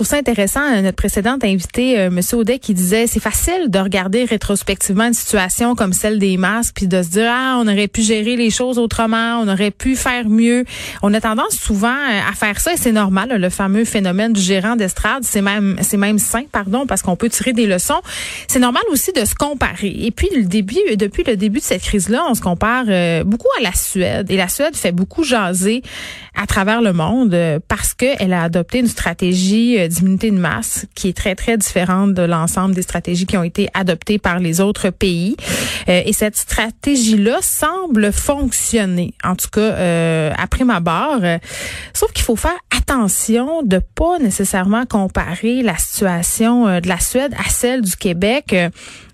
Trouve ça intéressant, euh, notre précédente invitée, euh, M. Audet, qui disait c'est facile de regarder rétrospectivement une situation comme celle des masques, puis de se dire ah on aurait pu gérer les choses autrement, on aurait pu faire mieux. On a tendance souvent euh, à faire ça et c'est normal. Le fameux phénomène du gérant d'estrade, c'est même c'est même sain, pardon, parce qu'on peut tirer des leçons. C'est normal aussi de se comparer. Et puis le début, depuis le début de cette crise-là, on se compare beaucoup à la Suède et la Suède fait beaucoup jaser à travers le monde parce qu'elle a adopté une stratégie d'immunité de masse qui est très, très différente de l'ensemble des stratégies qui ont été adoptées par les autres pays. Euh, et cette stratégie-là semble fonctionner, en tout cas euh, après ma barre. sauf qu'il faut faire attention de pas nécessairement comparer la situation euh, de la Suède à celle du Québec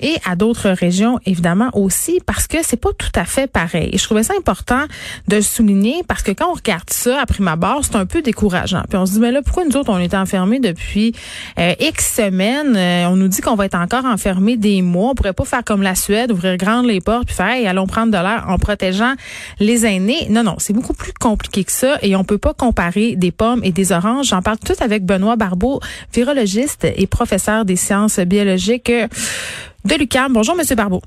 et à d'autres régions évidemment aussi parce que c'est pas tout à fait pareil. Et je trouvais ça important de le souligner parce que quand on regarde ça après ma barre, c'est un peu décourageant. Puis on se dit mais là pourquoi nous autres on est enfermés depuis euh, X semaines, euh, on nous dit qu'on va être encore enfermés des mois, on pourrait pas faire comme la Suède, ouvrir grandes les portes puis faire hey, allons prendre de l'air en protégeant les aînés. Non non, c'est beaucoup plus compliqué que ça et on peut pas comparer des pommes et des oranges. J'en parle tout avec Benoît Barbeau, virologiste et professeur des sciences biologiques de l'UQAM. Bonjour, Monsieur Barbeau.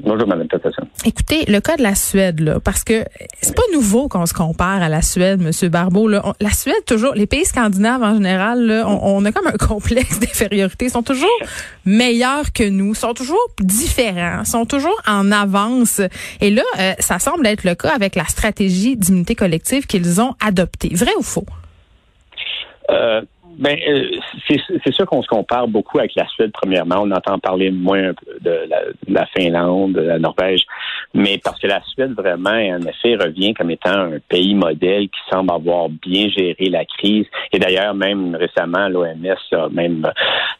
Bonjour, Mme Peterson. Écoutez, le cas de la Suède, là, parce que c'est pas nouveau qu'on se compare à la Suède, Monsieur Barbeau. Là. la Suède, toujours, les pays scandinaves en général, là, on, a comme un complexe d'infériorité. Ils sont toujours meilleurs que nous, sont toujours différents, sont toujours en avance. Et là, euh, ça semble être le cas avec la stratégie d'immunité collective qu'ils ont adoptée. Vrai ou faux? Euh, ben, euh, c'est sûr qu'on se compare beaucoup avec la Suède, premièrement. On entend parler moins de la, Finlande, de la Norvège, mais parce que la Suède, vraiment, en effet, revient comme étant un pays modèle qui semble avoir bien géré la crise. Et d'ailleurs, même récemment, l'OMS a même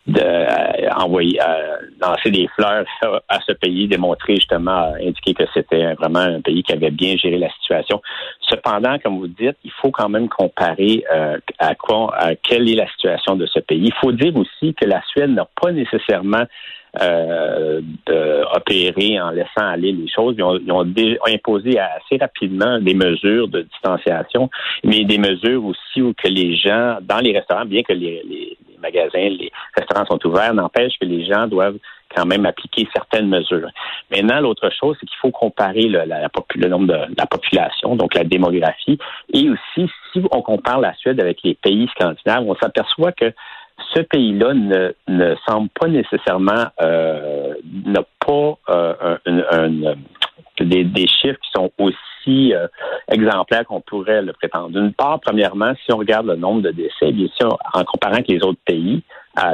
de, euh, envoyé, euh, lancé des fleurs à ce pays, démontré justement, indiqué que c'était vraiment un pays qui avait bien géré la situation. Cependant, comme vous dites, il faut quand même comparer à quoi, à quelle est la situation de ce pays. Il faut dire aussi que la Suède n'a pas nécessairement euh, opéré en laissant aller les choses. Ils ont, imposé assez rapidement des mesures de distanciation, mais des mesures aussi où que les gens, dans les restaurants, bien que les, magasins, les restaurants sont ouverts, n'empêche que les gens doivent quand même appliquer certaines mesures. Maintenant, l'autre chose, c'est qu'il faut comparer le, le nombre de la population, donc la démographie, et aussi si on compare la Suède avec les pays scandinaves, on s'aperçoit que ce pays-là ne, ne semble pas nécessairement euh, n'a pas euh, un, des, des, chiffres qui sont aussi euh, exemplaires qu'on pourrait le prétendre. D'une part, premièrement, si on regarde le nombre de décès, bien sûr, en comparant avec les autres pays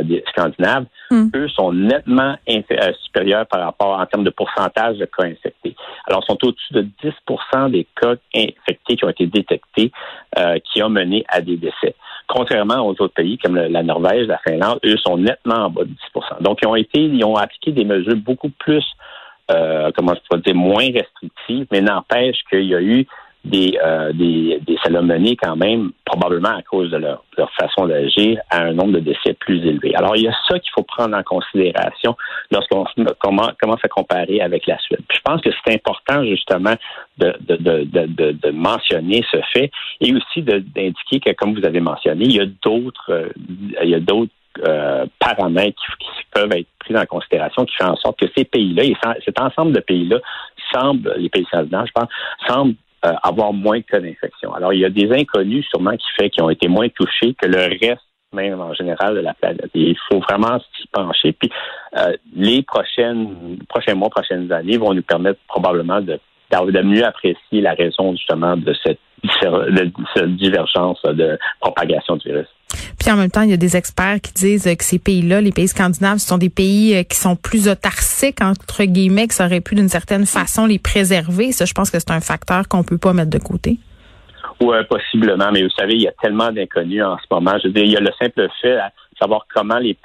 des Scandinaves, hmm. eux sont nettement euh, supérieurs par rapport en termes de pourcentage de cas infectés. Alors, ils sont au-dessus de 10% des cas infectés qui ont été détectés euh, qui ont mené à des décès. Contrairement aux autres pays comme la Norvège, la Finlande, eux sont nettement en bas de 10% Donc, ils ont été, ils ont appliqué des mesures beaucoup plus euh, comment je pourrais dire, moins restrictives, mais n'empêche qu'il y a eu des, euh, des, des ça quand même, probablement à cause de leur, leur façon d'agir, à un nombre de décès plus élevé. Alors, il y a ça qu'il faut prendre en considération lorsqu'on commence à comparer avec la Suède. je pense que c'est important, justement, de, de, de, de, mentionner ce fait et aussi d'indiquer que, comme vous avez mentionné, il y a d'autres, euh, il y a d'autres euh, paramètres qui, peuvent être pris en considération qui font en sorte que ces pays-là, cet ensemble de pays-là semblent, les pays scandinaves, je pense, semblent euh, avoir moins de cas d'infection. Alors, il y a des inconnus sûrement qui fait qu'ils ont été moins touchés que le reste même en général de la planète. il faut vraiment s'y pencher. Puis euh, les prochaines prochains mois, prochaines années vont nous permettre probablement de, de mieux apprécier la raison justement de cette, de cette divergence de propagation du virus. Puis en même temps, il y a des experts qui disent que ces pays-là, les pays scandinaves, ce sont des pays euh, qui sont plus autarciques, entre guillemets, qui auraient pu d'une certaine façon les préserver. Ça, je pense que c'est un facteur qu'on peut pas mettre de côté. Oui, possiblement, mais vous savez, il y a tellement d'inconnus en ce moment. Je veux dire, il y a le simple fait à savoir comment les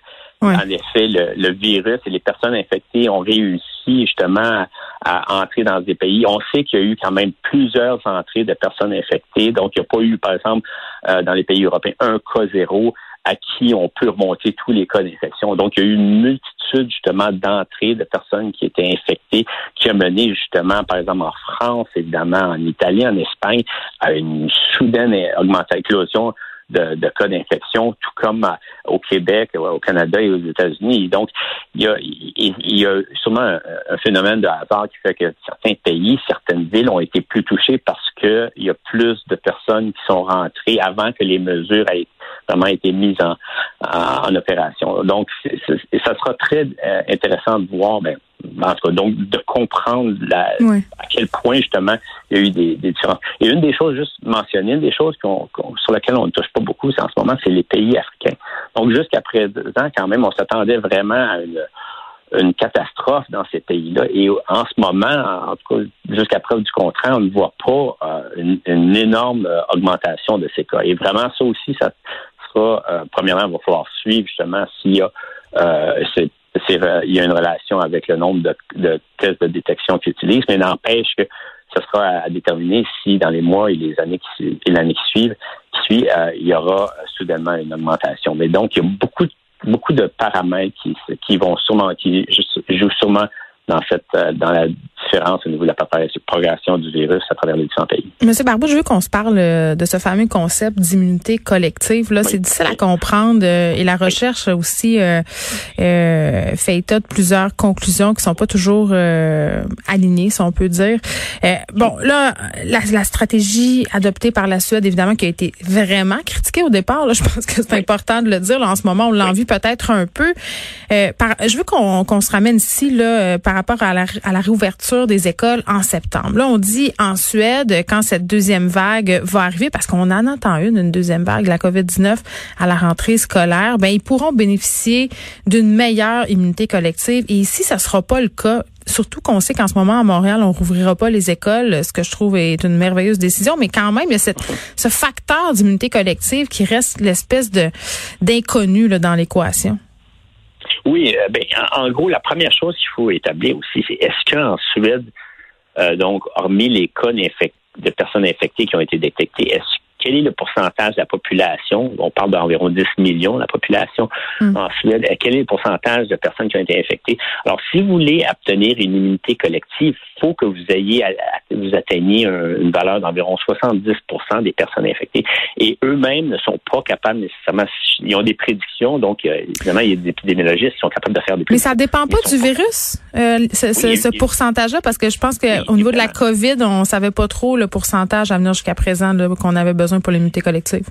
en effet, le, virus et les personnes infectées ont réussi justement à, entrer dans des pays. On sait qu'il y a eu quand même plusieurs entrées de personnes infectées. Donc, il n'y a pas eu, par exemple, euh, dans les pays européens, un cas zéro à qui on peut remonter tous les cas d'infection. Donc, il y a eu une multitude justement d'entrées de personnes qui étaient infectées, qui a mené justement, par exemple, en France, évidemment, en Italie, en Espagne, à une soudaine augmentation de, de cas d'infection, tout comme au Québec, au Canada et aux États-Unis. Donc, il y a, il, y a sûrement un, phénomène de hasard qui fait que certains pays, certaines villes ont été plus touchées parce qu'il y a plus de personnes qui sont rentrées avant que les mesures aient vraiment été mises en, en, opération. Donc, ça sera très euh, intéressant de voir, ben, en tout cas, donc de comprendre la, à quel point justement il y a eu des, des différences. Et une des choses juste mentionnées, une des choses sur lesquelles on ne touche pas beaucoup, c'est en ce moment, c'est les pays africains. Donc jusqu'après deux ans, quand même, on s'attendait vraiment à une, une catastrophe dans ces pays-là. Et en ce moment, en tout cas, jusqu'à preuve du contraire, on ne voit pas euh, une, énorme euh, augmentation de ces cas. Et vraiment, ça aussi, ça sera, euh, premièrement, il va falloir suivre justement s'il y a euh, il y a une relation avec le nombre de, tests de détection qu'ils utilisent, mais n'empêche que ce sera à, déterminer si dans les mois et les années qui, et l'année qui suivent, euh, il y aura soudainement une augmentation. Mais donc, il y a beaucoup, beaucoup de paramètres qui, qui vont sûrement, qui jouent sûrement dans cette euh, dans la différence au niveau de la propagation du virus à travers les différents pays. Monsieur Barbeau, je veux qu'on se parle euh, de ce fameux concept d'immunité collective. Là, c'est difficile à comprendre euh, et la recherche aussi euh, fait état de plusieurs conclusions qui sont pas toujours alignées, si on peut dire. bon, là, la, la, stratégie adoptée par la Suède, évidemment, qui a été vraiment critiquée au départ. Là, je pense que c'est important de le dire. Là, en ce moment, on l'envie peut-être un peu. Par, je veux qu'on qu'on se ramène ici là par rapport à la, à la réouverture des écoles en septembre. Là, on dit en Suède, quand cette deuxième vague va arriver, parce qu'on en entend une, une deuxième vague, la COVID-19, à la rentrée scolaire, ben ils pourront bénéficier d'une meilleure immunité collective. Et ici, ça sera pas le cas. Surtout qu'on sait qu'en ce moment, à Montréal, on rouvrira pas les écoles, ce que je trouve est une merveilleuse décision. Mais quand même, il y a ce facteur d'immunité collective qui reste l'espèce d'inconnu dans l'équation. Oui, euh, ben, en, gros, la première chose qu'il faut établir aussi, c'est est-ce qu'en Suède, euh, donc, hormis les cas de personnes infectées qui ont été détectées, est-ce quel est le pourcentage de la population? On parle d'environ 10 millions, la population hmm. en Suède. Quel est le pourcentage de personnes qui ont été infectées? Alors, si vous voulez obtenir une immunité collective, il faut que vous ayez, vous atteigniez une valeur d'environ 70% des personnes infectées. Et eux-mêmes ne sont pas capables nécessairement, ils ont des prédictions, donc euh, évidemment, il y a des épidémiologistes qui sont capables de faire des prédictions. Mais ça dépend pas du virus, euh, ce, pourcentage-là, parce que je pense qu'au niveau de la COVID, on savait pas trop le pourcentage à venir jusqu'à présent qu'on avait besoin pour l'immunité collective.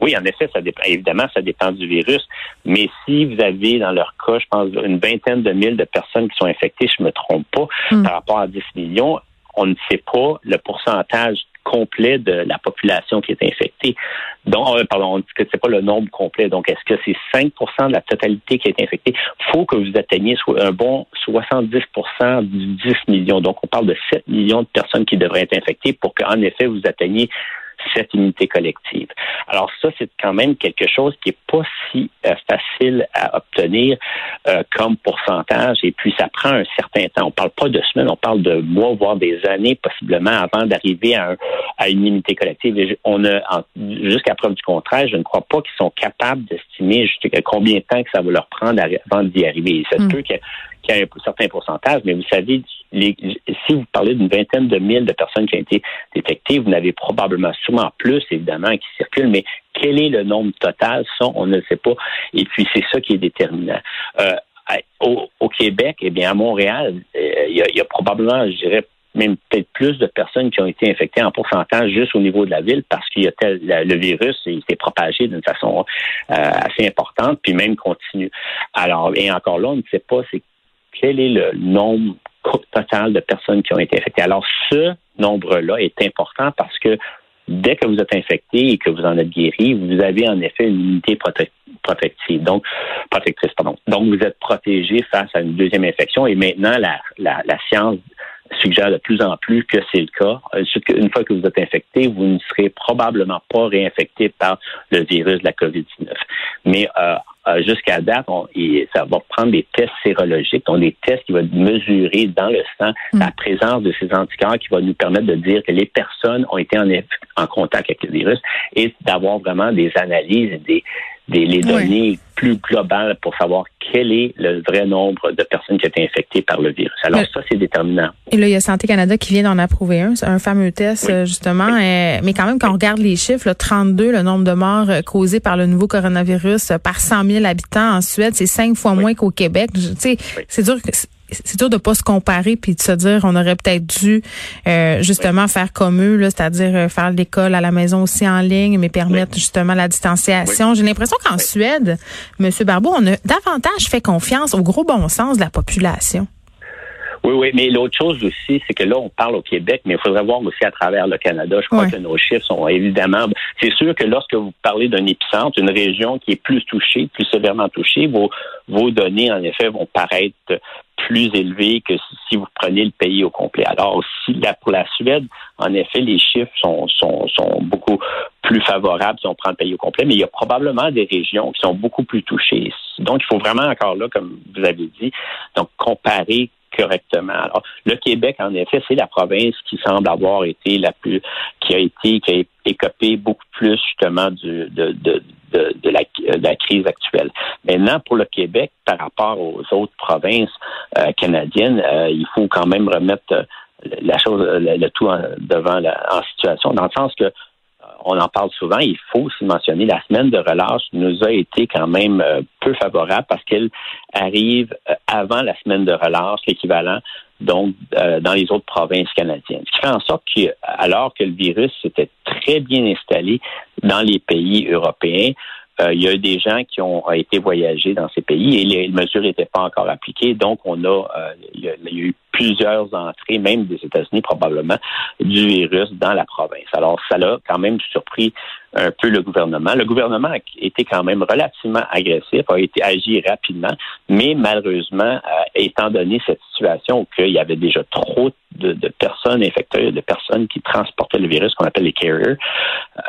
Oui, en effet, ça dépend. Évidemment, ça dépend du virus. Mais si vous avez, dans leur cas, je pense, une vingtaine de mille de personnes qui sont infectées, je ne me trompe pas, hmm. par rapport à 10 millions, on ne sait pas le pourcentage complet de la population qui est infectée. Donc, euh, pardon, on que c'est pas le nombre complet. Donc, est-ce que c'est 5% de la totalité qui est infectée? Il faut que vous atteigniez un bon 70% du 10 millions. Donc, on parle de 7 millions de personnes qui devraient être infectées pour qu'en effet, vous atteigniez cette unité collective. Alors ça, c'est quand même quelque chose qui est pas si euh, facile à obtenir euh, comme pourcentage. Et puis, ça prend un certain temps. On parle pas de semaines, on parle de mois, voire des années possiblement avant d'arriver à, une unité collective. on a, jusqu'à preuve du contraire, je ne crois pas qu'ils sont capables d'estimer combien de temps que ça va leur prendre avant d'y arriver. Ça se hmm. peut que qui a un certain pourcentage, mais vous savez, si vous parlez d'une vingtaine de mille de personnes qui ont été détectées, vous n'avez probablement sûrement plus, évidemment, qui circulent, mais quel est le nombre total? Ça, on ne le sait pas. Et puis, c'est ça qui est déterminant. Euh, au, Québec, eh bien, à Montréal, euh, il y, a, probablement, je dirais, même peut-être plus de personnes qui ont été infectées en pourcentage juste au niveau de la ville parce qu'il y a tel, le virus s'est propagé d'une façon euh, assez importante puis même continue. Alors et encore là on ne sait pas c'est quel est le nombre total de personnes qui ont été infectées. Alors, ce nombre-là est important parce que dès que vous êtes infecté et que vous en êtes guéri, vous avez en effet une immunité protective, donc protectrice, pardon. Donc vous êtes protégé face à une deuxième infection et maintenant la, la, la science suggère de plus en plus que c'est le cas. Euh, une fois que vous êtes infecté, vous ne serez probablement pas réinfecté par le virus de la COVID-19. Mais euh, euh, jusqu'à date, on, ça va prendre des tests sérologiques, donc des tests qui vont mesurer dans le sang mm. la présence de ces anticorps qui va nous permettre de dire que les personnes ont été en, en contact avec le virus et d'avoir vraiment des analyses, des, des les données plus globales pour savoir quel est le vrai nombre de personnes qui ont été infectées par le virus. Alors ça, c'est déterminant. Et là, il y a Santé Canada qui vient d'en approuver un, un fameux test, euh, justement. Euh, mais quand même, quand on regarde les chiffres, là, 32, le nombre de morts euh, causés par le nouveau coronavirus par 100 000 habitants en Suède, c'est cinq fois moins qu'au Québec. Tu sais, c'est dur c'est dur de pas se comparer puis de se dire on aurait peut-être dû euh, justement faire comme eux, c'est-à-dire euh, faire l'école à la maison aussi en ligne, mais permettre justement la distanciation. J'ai l'impression qu'en Suède, Monsieur Barbeau, on a davantage fait confiance au gros bon sens de la population. Oui, oui, mais l'autre chose aussi, c'est que là, on parle au Québec, mais il faudrait voir aussi à travers le Canada. Je crois que nos chiffres sont évidemment. C'est sûr que lorsque vous parlez d'un épicentre, une région qui est plus touchée, plus sévèrement touchée, vos, vos données, en effet, vont paraître plus élevées que si vous prenez le pays au complet. Alors, aussi, là, pour la Suède, en effet, les chiffres sont, sont, sont beaucoup plus favorables si on prend le pays au complet, mais il y a probablement des régions qui sont beaucoup plus touchées. Donc, il faut vraiment encore là, comme vous avez dit, donc comparer correctement. Alors, le Québec, en effet, c'est la province qui semble avoir été la plus, qui a été, qui a écopé beaucoup plus justement du, de, de, de, la, crise actuelle. Maintenant, pour le Québec, par rapport aux autres provinces euh, canadiennes, euh, il faut quand même remettre euh, la chose, le, tout devant la, en situation, dans le sens que on en parle souvent, il faut aussi mentionner, la semaine de relâche nous a été quand même peu favorable parce qu'elle arrive avant la semaine de relâche, l'équivalent donc euh, dans les autres provinces canadiennes. Ce qui fait en sorte que, alors que le virus s'était très bien installé dans les pays européens, il y a eu des gens qui ont été voyagés dans ces pays et les mesures n'étaient pas encore appliquées. Donc, on a, il y a eu plusieurs entrées, même des États-Unis probablement, du virus dans la province. Alors, ça l'a quand même surpris un peu le gouvernement. Le gouvernement a été quand même relativement agressif, a été agi rapidement, mais malheureusement, euh, étant donné cette situation où il y avait déjà trop de, personnes infectées, de personnes qui transportaient le virus, qu'on appelle les carriers,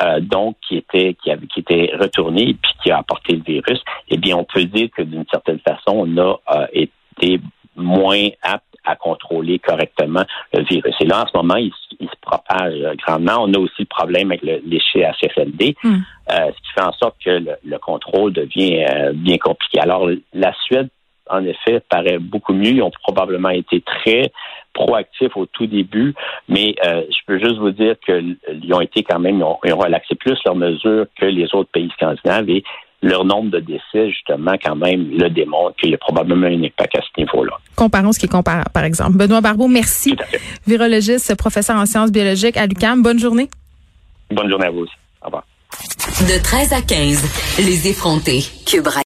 euh, donc qui étaient qui, avaient, qui étaient retournés puis qui a apporté le virus, eh bien, on peut dire que d'une certaine façon, on a euh, été moins apte à contrôler correctement le virus. Et là, en ce moment, il, se propage grandement. On a aussi le problème avec le, les CHFLD, hmm. euh, ce qui fait en sorte que le, contrôle devient euh, bien compliqué. Alors, la Suède, en effet, paraît beaucoup mieux. Ils ont probablement été très proactifs au tout début, mais euh, je peux juste vous dire qu'ils ont été quand même, ils ont, ils ont relaxé plus leurs mesures que les autres pays scandinaves et leur nombre de décès, justement, quand même, le démontre qu'il y a probablement un impact à ce niveau-là. Comparons ce qui est comparable, par exemple. Benoît Barbeau, merci. Virologiste, professeur en sciences biologiques à l'UQAM. Bonne journée. Bonne journée à vous aussi. Au revoir. De 13 à 15, les effrontés. Cube